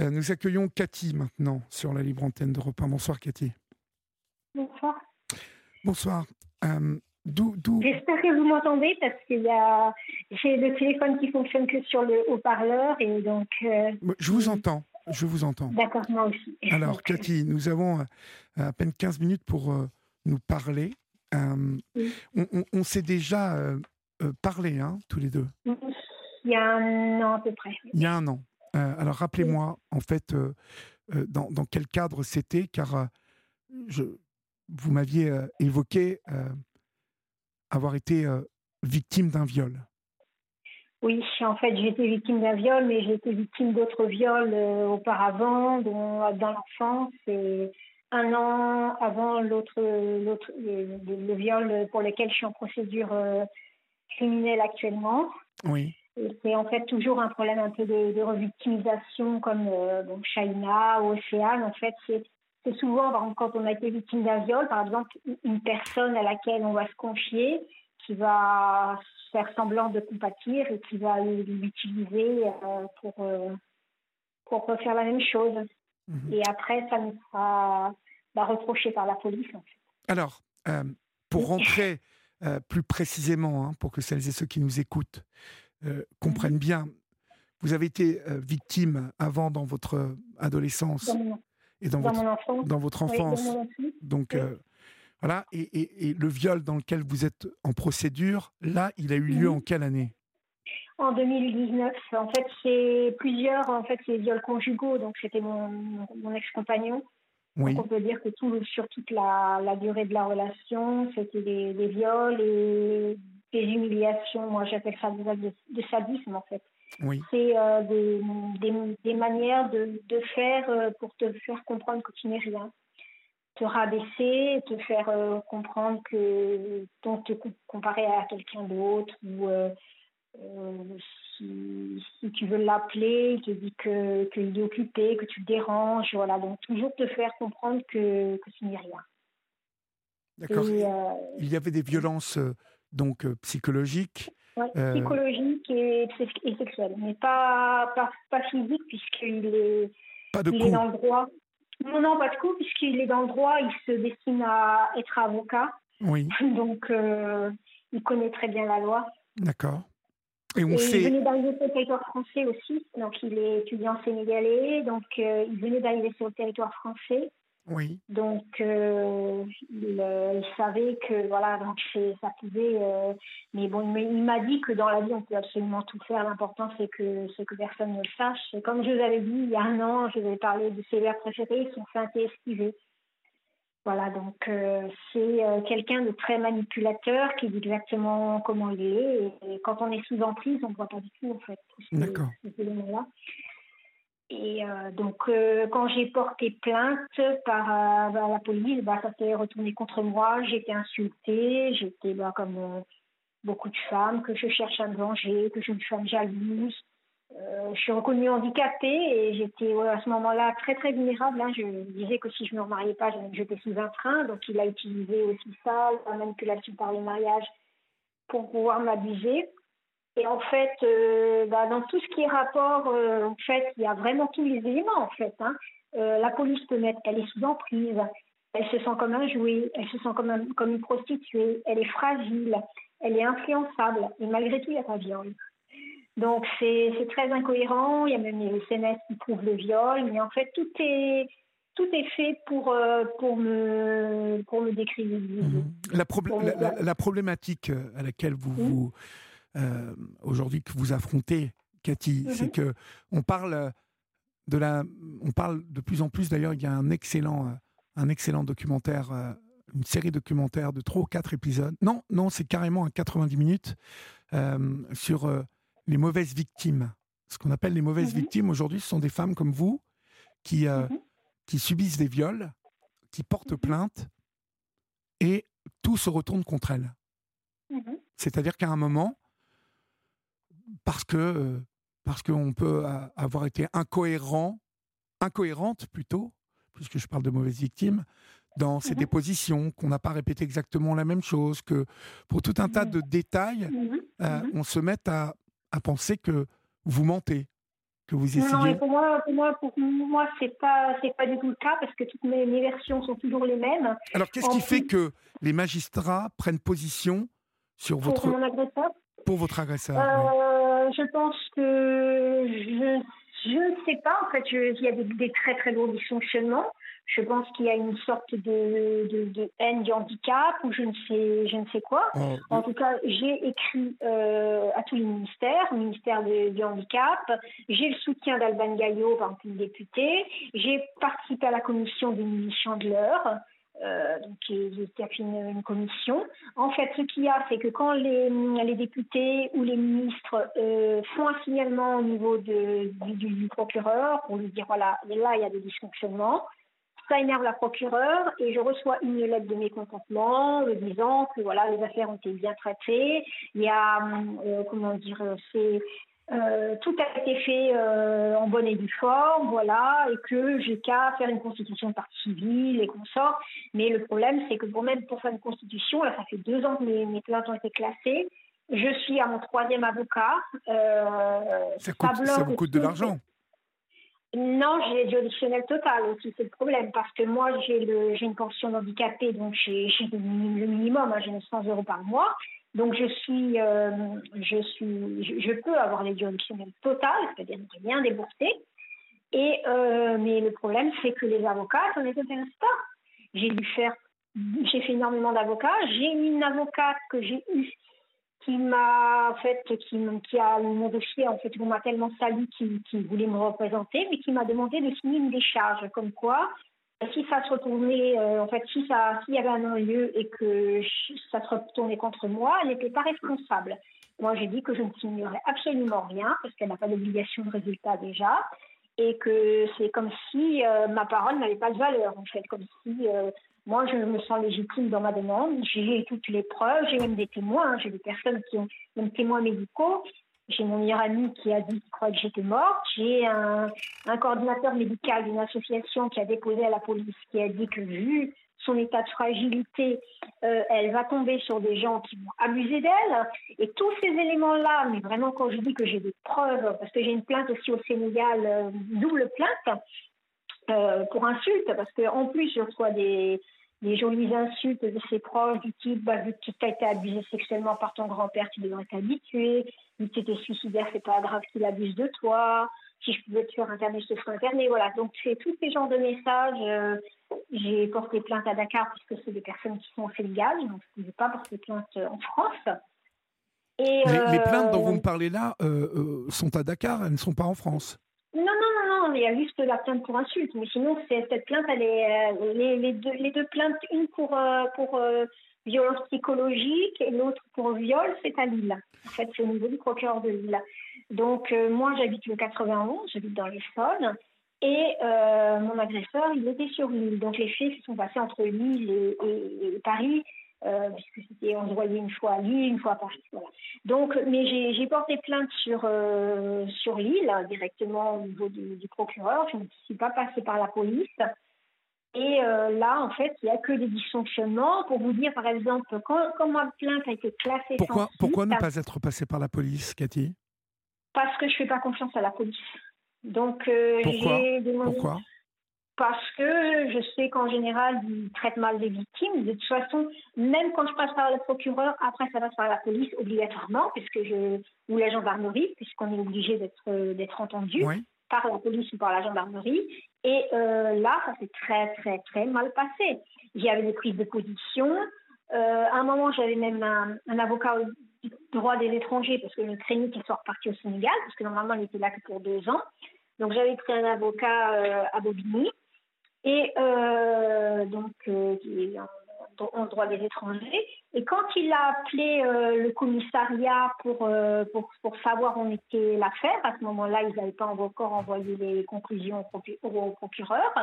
Euh, nous accueillons Cathy maintenant sur la libre antenne de Repas. Bonsoir Cathy. Bonsoir. Bonsoir. Euh, J'espère que vous m'entendez parce que a... j'ai le téléphone qui fonctionne que sur le haut-parleur et donc. Euh, je vous entends. Je vous entends. D'accord, moi aussi. Alors, Cathy, nous avons à peine 15 minutes pour nous parler. on, s'est déjà parlé, hein, tous les deux. Il y a un an à peu près. Il y a un an. Euh, alors rappelez-moi, en fait, euh, euh, dans, quel cadre c'était, car je, vous m'aviez évoqué avoir été victime d'un viol. Oui, en fait, j'ai été victime d'un viol, mais j'ai été victime d'autres viols auparavant, dont, dans l'enfance. Et un an avant l'autre, l'autre, le, viol pour lequel je suis en procédure criminelle actuellement. Oui. C'est en fait toujours un problème un peu de, de revictimisation comme euh, bon, China ou Océane. En fait, c'est souvent, quand on a été victime d'un viol, par exemple, une personne à laquelle on va se confier qui va faire semblant de compatir et qui va l'utiliser euh, pour, euh, pour refaire la même chose. Mhm. Et après, ça nous sera bah, reproché par la police. En fait. Alors, pour rentrer plus précisément, hein, pour que celles et ceux qui nous écoutent euh, comprennent bien. Vous avez été euh, victime avant dans votre adolescence et dans, votre, dans votre enfance. Donc euh, voilà, et, le viol dans lequel vous êtes en procédure, là, il a eu lieu en quelle année? En 2019. En fait, c'est plusieurs, en fait, c'est viols conjugaux. Donc, c'était mon, mon ex-compagnon. on peut dire que tout, sur toute la, la durée de la relation, c'était des, des, viols et des humiliations. Moi, j'appelle ça des actes de, sadisme, en fait. Oui. C'est euh, des, des, des, manières de, de faire euh, pour te faire comprendre que tu n'es rien. Te rabaisser, te faire euh, comprendre que ton te comparer à quelqu'un d'autre ou si, si, tu veux l'appeler, il te dit que qu'il est occupé, que tu te déranges, voilà. Donc toujours te faire comprendre que, que tu n'es rien. D'accord. il y avait des violences donc euh, psychologique. Euh, psychologique et, et, sexuel, mais pas, pas, pas physique, puisqu'il est, pas de il est dans le droit. Non, non, pas de coup, puisqu'il est dans le droit, il se destine à être avocat. Oui. Donc, euh, il connaît très bien la loi. D'accord. Et on sait... Il venait d'arriver sur le territoire français aussi, donc il est étudiant sénégalais, donc il venait d'arriver sur le territoire français. Oui. Donc, euh, il, savait que voilà, donc ça pouvait. Euh, mais bon, il m'a dit que dans la vie, on peut absolument tout faire. L'important, c'est que, que personne ne le sache. Et comme je vous avais dit il y a un an, je vous avais parlé de ses vers préférés, ils sont feintés esquivés. Voilà, donc euh, c'est quelqu'un de très manipulateur qui dit exactement comment il est. Et, quand on est sous emprise, on ne voit pas du tout, en fait, D'accord. Et euh, donc, euh, quand j'ai porté plainte par, euh, la police, bah, ça s'est retourné contre moi. J'ai été insultée. J'étais bah, comme beaucoup de femmes, que je cherche à me venger, que je suis une femme jalouse. je suis reconnue handicapée et j'étais à ce moment-là très très vulnérable. Hein. Je disais que si je ne me remariais pas, j'allais me jeter sous un train. Donc il a utilisé aussi ça, la manipulation par le mariage, pour pouvoir m'abuser. Et en fait, euh, bah, dans tout ce qui est rapport, euh, en fait, il y a vraiment tous les éléments, en fait. Hein. Euh, la police peut mettre, elle est sous emprise, elle se sent comme un jouet, elle se sent comme, comme une prostituée, elle est fragile, elle est influençable, et malgré tout, il n'y a pas de viol. Donc, c'est très incohérent, il y a même les SNS qui prouvent le viol, mais en fait, tout est, tout est fait pour, pour me, pour me décrédibiliser. Mmh. La, la, problématique à laquelle vous, mmh. vous euh, aujourd'hui que vous affrontez, Cathy, c'est mhm. que on parle de la, on parle de plus en plus. D'ailleurs, il y a un excellent, euh, un excellent documentaire, euh, une série documentaire de trois ou quatre épisodes. Non, non, c'est carrément un 90 minutes sur les mauvaises victimes. Ce qu'on appelle les mauvaises mhm. victimes aujourd'hui, ce sont des femmes comme vous qui, mhm. qui subissent des viols, qui portent plainte et tout se retourne contre elles. C'est-à-dire qu'à un moment, parce que euh, parce qu'on peut avoir été incohérent, incohérente plutôt, puisque je parle de mauvaises victimes, dans ses mmh dépositions, qu'on n'a pas répété exactement la même chose, que pour tout un tas mmh de détails, mmh euh, on se met à, à penser que vous mentez. que vous essayez Non, pour moi, pour moi, pour moi, c'est pas, c'est pas du tout le cas parce que toutes mes, versions sont toujours les mêmes. Alors, qu'est-ce qui fait que les magistrats prennent position sur votre pour mon agresseur Pour votre agresseur. Euh, je pense que je, je ne sais pas. En fait, il y a des, des très très lourds dysfonctionnements je pense qu'il y a une sorte de, de, haine du handicap ou je ne sais, je ne sais quoi. Oh. En tout cas, j'ai écrit euh, à tous les ministères, au ministère du handicap. J'ai le soutien d'Alban Gaillot, par exemple, député. J'ai participé à la commission d'Émilie Chandler. Euh, donc, qui, a fait une, commission. En fait, ce qu'il y a, c'est que quand les, députés ou les ministres euh, font un signalement au niveau de, du, du, procureur pour lui dire voilà, là, il y a des dysfonctionnements, ça énerve la procureure et je reçois une lettre de mécontentement me disant que voilà les affaires ont été bien traitées. Il y a euh, comment dire c'est euh, tout a été fait euh, en bonne et due forme, voilà, et que j'ai qu'à faire une constitution de partie civile et consorts. Mais le problème, c'est que pour même pour faire une constitution, là, ça fait deux ans que mes, mes plaintes ont été classées. Je suis à mon troisième avocat. ça, coûte, ça vous coûte de l'argent. Non, j'ai l'auditionnel total aussi, c'est le problème, parce que moi, j'ai une pension d'handicapé, donc j'ai le minimum, hein, j'ai 900 euros par mois. Donc, je suis, euh, je suis, je, peux avoir les auditionnel total, c'est-à-dire ne rien débourser. Et, euh, mais le problème, c'est que les avocats, ça ne les intéresse pas. J'ai dû faire, j'ai fait énormément d'avocats. J'ai une avocate que j'ai eue qui m'a fait, qui, qui a en fait, on m'a tellement sali qui, qui voulait me représenter, mais qui m'a demandé de signer une décharge, comme quoi si ça se retournait, euh, en fait, si ça, s'il y avait un non-lieu et que ça se retournait contre moi, elle n'était pas responsable. Moi, j'ai dit que je ne signerais absolument rien parce qu'elle n'a pas d'obligation de résultat déjà et que c'est comme si euh, ma parole n'avait pas de valeur, en fait, comme si euh, moi, je me sens légitime dans ma demande. J'ai toutes les preuves, j'ai même des témoins, j'ai des personnes qui ont même témoins médicaux. J'ai mon meilleur ami qui a dit qu'il croyait que j'étais morte. J'ai un, un, coordinateur médical d'une association qui a déposé à la police qui a dit que vu son état de fragilité, euh, elle va tomber sur des gens qui vont abuser d'elle. Et tous ces éléments-là, mais vraiment quand je dis que j'ai des preuves, parce que j'ai une plainte aussi au Sénégal, euh, double plainte, euh, pour insulte, parce qu'en plus je reçois des, des jolies insultes de ses proches du type bah, vu que tu as été abusé sexuellement par ton grand-père, tu devrais t'habituer, vu que tu étais suicidaire, c'est pas grave qu'il abuse de toi, si je pouvais te faire interner, je te ferais interner, voilà. Donc c'est tous ces genres de messages. Euh, j'ai porté plainte à Dakar puisque c'est des personnes qui sont au Sénégal, donc je ne pouvais pas porter plainte en France. Et, les, plaintes dont vous me parlez là euh, euh, sont à Dakar, elles ne sont pas en France. Non, il y a juste la plainte pour insulte. Mais sinon, cette plainte, elle est, euh, les, deux, plaintes, une pour, euh, euh, violence psychologique et l'autre pour viol, c'est à Lille. En fait, c'est au niveau du procureur de Lille. Donc, moi, j'habite le 91, j'habite dans les l'Essonne. Et mon agresseur, il était sur Lille. Donc, les faits se sont passés entre Lille et Paris. Euh, puisque c'était, on se voyait une fois à Lille, une fois à Paris. Donc, mais j'ai, porté plainte sur, euh, sur l'île, directement au niveau du, procureur. Je ne suis pas passée par la police. Et euh, là, en fait, il n'y a que des dysfonctionnements. Pour vous dire, par exemple, quand, quand ma plainte a été classée pourquoi, Pourquoi ne pas être passée par la police, Cathy? Parce que je ne fais pas confiance à la police. Donc, pourquoi? j'ai demandé... Pourquoi? Parce que je sais qu'en général, ils traitent mal les victimes. De toute façon, même quand je passe par le procureur, après ça passe par la police obligatoirement, puisque je, ou la gendarmerie, puisqu'on est obligé d'être d'être entendu par la police ou par la gendarmerie. Et euh, là, ça s'est très très très mal passé. Il y avait des prises de position. Euh, à un moment, j'avais même un, avocat au droit des étrangers, parce que je craignais qu'il soit reparti au Sénégal, parce que normalement, il était là que pour deux ans. Donc j'avais pris un avocat euh, à Bobigny et euh, donc euh, en, droit des étrangers. Et quand il a appelé euh, le commissariat pour, pour, pour, savoir où était l'affaire, à ce moment-là, ils n'avaient pas encore envoyé les conclusions au, procureur.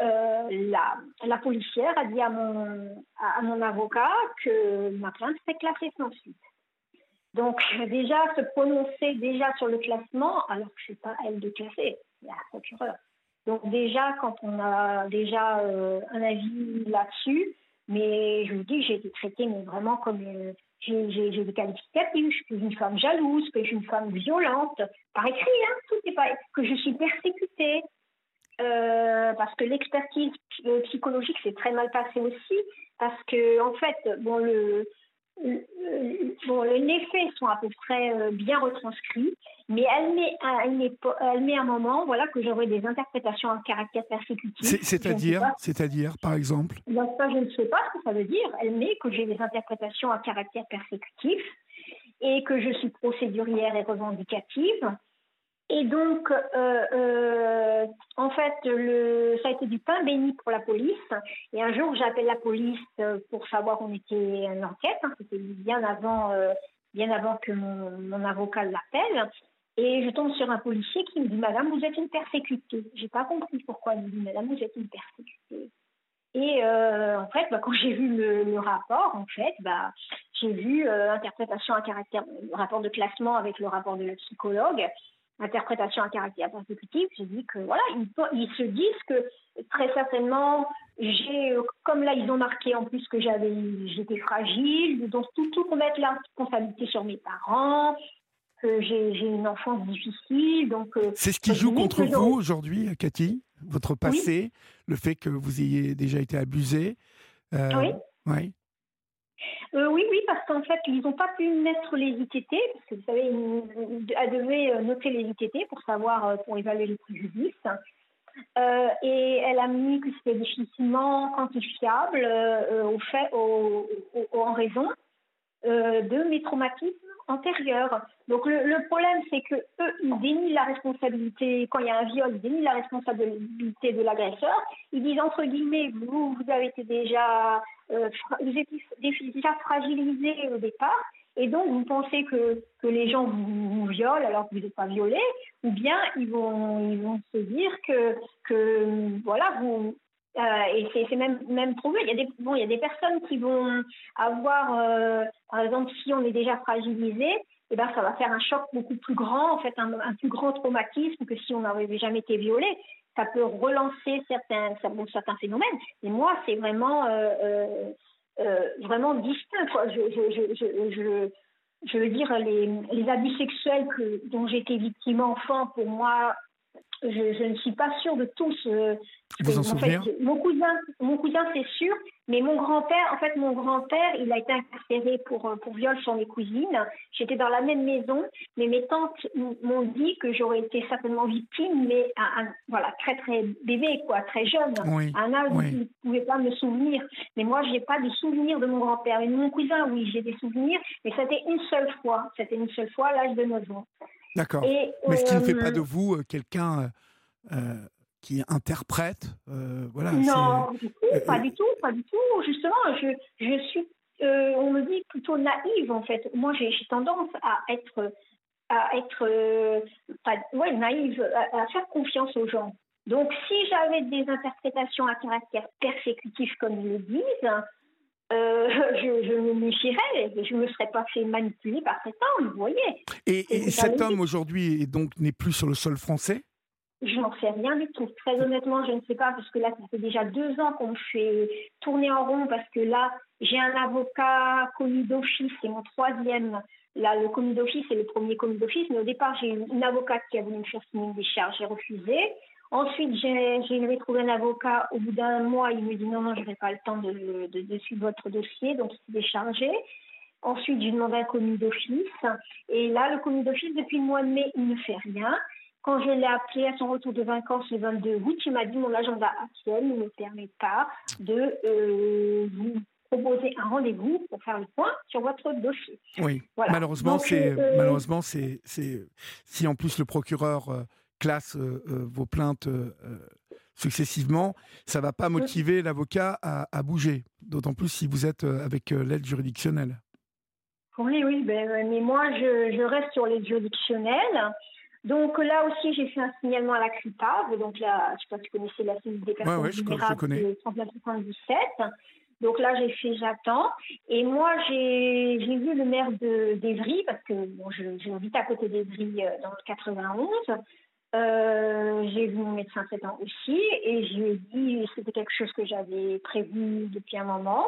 la, la, policière a dit à mon, à, mon avocat que ma plainte serait classée sans suite. Donc déjà se prononcer déjà sur le classement, alors que c'est pas elle de classer, c'est la procureure. Donc déjà, quand on a déjà euh, un avis là-dessus, mais je vous dis, j'ai été traitée mais vraiment comme j'ai des qualificatifs, je suis une femme jalouse, que je suis une femme violente, par écrit, hein, tout est pas, que je suis persécutée, euh, parce que l'expertise psychologique s'est très mal passée aussi, parce que en fait, bon, le, bon, les faits sont à peu près euh, bien retranscrits, mais elle met, elle met, un moment voilà, que j'aurai des interprétations à caractère persécutif. C'est-à-dire, c'est-à-dire, par exemple? Ben, ça, Je ne sais pas ce que ça veut dire. Elle met que j'ai des interprétations à caractère persécutif et que je suis procédurière et revendicative et donc, euh, euh, en fait, le, ça a été du pain béni pour la police. Et un jour, j'appelle la police euh, pour savoir où était en enquête. Hein. C'était bien avant, bien avant que mon, avocat l'appelle. Et je tombe sur un policier qui me dit Madame, vous êtes une persécutée. J'ai pas compris pourquoi il me dit Madame, vous êtes une persécutée. Et en fait, bah, quand j'ai vu le, rapport, en fait, bah, j'ai vu interprétation à caractère, rapport de classement avec le rapport de la psychologue interprétation à caractère persécutif, j'ai dit que voilà, ils, se disent que très certainement, j'ai, comme là ils ont marqué en plus que j'avais, j'étais fragile, donc tout, tout mettre la responsabilité sur mes parents, que j'ai, une enfance difficile, donc. Euh, C'est ce qui joue contre vous aujourd'hui, Cathy, votre passé, le fait que vous ayez déjà été abusée. Euh, oui. Oui. Euh, oui, oui, parce qu'en fait, ils n'ont pas pu mettre les parce que vous savez, elle devait euh, noter les pour savoir, euh, pour évaluer les préjudices. Euh, et elle a mis que c'était difficilement quantifiable au fait, en raison de mes traumatismes antérieurs. Donc le, problème, c'est que eux, ils dénient la responsabilité quand il y a un viol, ils dénient la responsabilité de l'agresseur. Ils disent entre guillemets, vous, vous avez été déjà euh, vous êtes déjà fragilisé au départ, et donc vous pensez que, que les gens vous, violent alors que vous n'êtes pas violé, ou bien ils vont, ils vont se dire que, que voilà, vous, euh, et c'est même, même prouvé. Il y, a des, bon, il y a des personnes qui vont avoir, euh, par exemple, si on est déjà fragilisé, et eh ben, ça va faire un choc beaucoup plus grand, en fait, un, plus grand traumatisme que si on n'avait jamais été violé ça peut relancer certains, certains phénomènes. Mais moi, c'est vraiment, euh, vraiment distinct. Quoi. Je, je, je, je, je veux dire, les, les abus sexuels dont été victime enfant, pour moi, je, ne suis pas sûre de tous. Euh, Vous en, souvenez Mon cousin, mon cousin c'est sûr, mais mon grand-père, en fait, mon grand-père, il a été incarcéré pour, euh, pour viol sur mes cousines. J'étais dans la même maison, mais mes tantes m'ont dit que j'aurais été certainement victime, mais un, voilà, très très bébé, quoi, très jeune, un âge où je ne pouvais pas me souvenir. Mais moi, je n'ai pas de souvenirs de mon grand-père. Et mon cousin, oui, j'ai des souvenirs, mais c'était une seule fois. C'était une seule fois à l'âge de 9 ans. D'accord. Mais ce qui ne fait pas de vous euh, quelqu'un euh, qui interprète, euh, voilà. Non, pas du tout, pas du tout. Justement, je, je suis, on me dit plutôt naïve en fait. Moi, j'ai tendance à être, à être, pas, ouais, naïve, à, faire confiance aux gens. Donc, si j'avais des interprétations à caractère persécutif, comme ils le disent, euh, je, je, me méfierais, je ne me serais pas fait manipuler par cet homme, vous voyez. Et, cet homme aujourd'hui donc n'est plus sur le sol français? Je n'en sais rien du tout. Très honnêtement, je ne sais pas, parce que là, ça fait déjà deux ans qu'on me fait tourner en rond, parce que là, j'ai un avocat commis d'office, c'est mon troisième. Là, le commis d'office, c'est le premier commis d'office, mais au départ, j'ai une, une avocate qui a voulu me faire signer une décharge, j'ai refusé. Ensuite, j'ai trouvé un avocat. Au bout d'un mois, il me dit non, non, je n'aurai pas le temps de, de, suivre votre dossier, donc c'est déchargé. Ensuite, j'ai demandé un commis d'office. Et là, le commis d'office, depuis le mois de mai, il ne fait rien. Quand je l'ai appelé à son retour de vacances le 22 août, il m'a dit mon agenda actuel ne me permet pas de euh, vous proposer un rendez-vous pour faire le point sur votre dossier. Oui, malheureusement, c'est euh, malheureusement c'est si en plus le procureur euh, classe euh, euh, vos plaintes euh, successivement, ça ne va pas motiver l'avocat à, bouger, d'autant plus si vous êtes avec l'aide juridictionnelle. Oui, oui, ben, mais moi, je, reste sur l'aide juridictionnelle. Donc là aussi, j'ai fait un signalement à la CRIPAV. Donc là, je ne sais pas si vous connaissez la CIVIL des personnes ouais, de 3977. Donc là, j'ai fait j'attends. Et moi, j'ai vu le maire d'Evry, parce que bon, j'habite à côté d'Evry dans le 91. Euh, j'ai vu mon médecin traitant aussi et je lui ai dit c'était quelque chose que j'avais prévu depuis un moment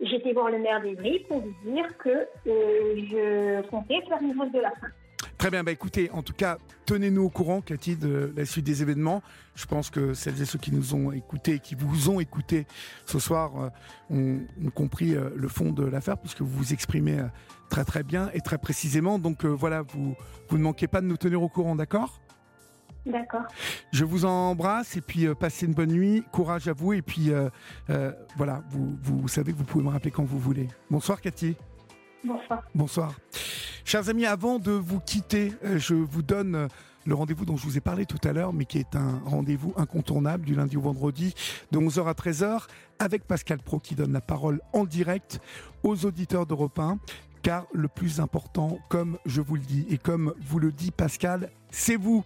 j'étais voir le maire d'Evry pour lui dire que euh, je comptais faire une grève de la faim. Très bien, bah écoutez, en tout cas, tenez-nous au courant, Cathy, de la suite des événements. Je pense que celles et ceux qui nous ont écoutés, qui vous ont écoutés ce soir, euh, ont, compris le fond de l'affaire, puisque vous vous exprimez très très bien et très précisément. Donc voilà, vous, vous ne manquez pas de nous tenir au courant, d'accord? D'accord. Je vous embrasse et puis passez une bonne nuit. Courage à vous et puis voilà, vous, vous savez que vous pouvez me rappeler quand vous voulez. Bonsoir Cathy. Bonsoir. Bonsoir. Chers amis, avant de vous quitter, euh, je vous donne euh, le rendez-vous dont je vous ai parlé tout à l'heure, mais qui est un rendez-vous incontournable du lundi au vendredi de 11h à 13h avec Pascal Pro qui donne la parole en direct aux auditeurs d'Europe 1. Car le plus important, comme je vous le dis et comme vous le dit Pascal, c'est vous.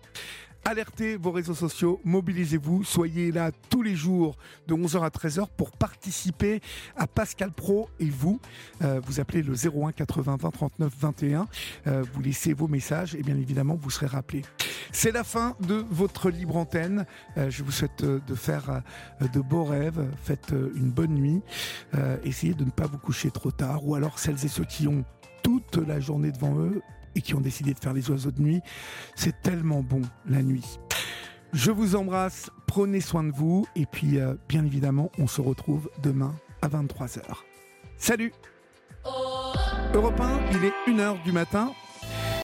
Alertez vos réseaux sociaux, mobilisez-vous, soyez là tous les jours de 11h à 13h pour participer à Pascal Pro et vous. Euh, vous appelez le 01 80 20 39 21, vous laissez vos messages et bien évidemment vous serez rappelé. C'est la fin de votre libre antenne. Euh, je vous souhaite euh, de faire de beaux rêves, faites une bonne nuit, essayez de ne pas vous coucher trop tard ou alors celles et ceux qui ont toute la journée devant eux, et qui ont décidé de faire les oiseaux de nuit. C'est tellement bon la nuit. Je vous embrasse, prenez soin de vous et puis euh, bien évidemment on se retrouve demain à 23h. Salut Europe 1, il est 1h du matin,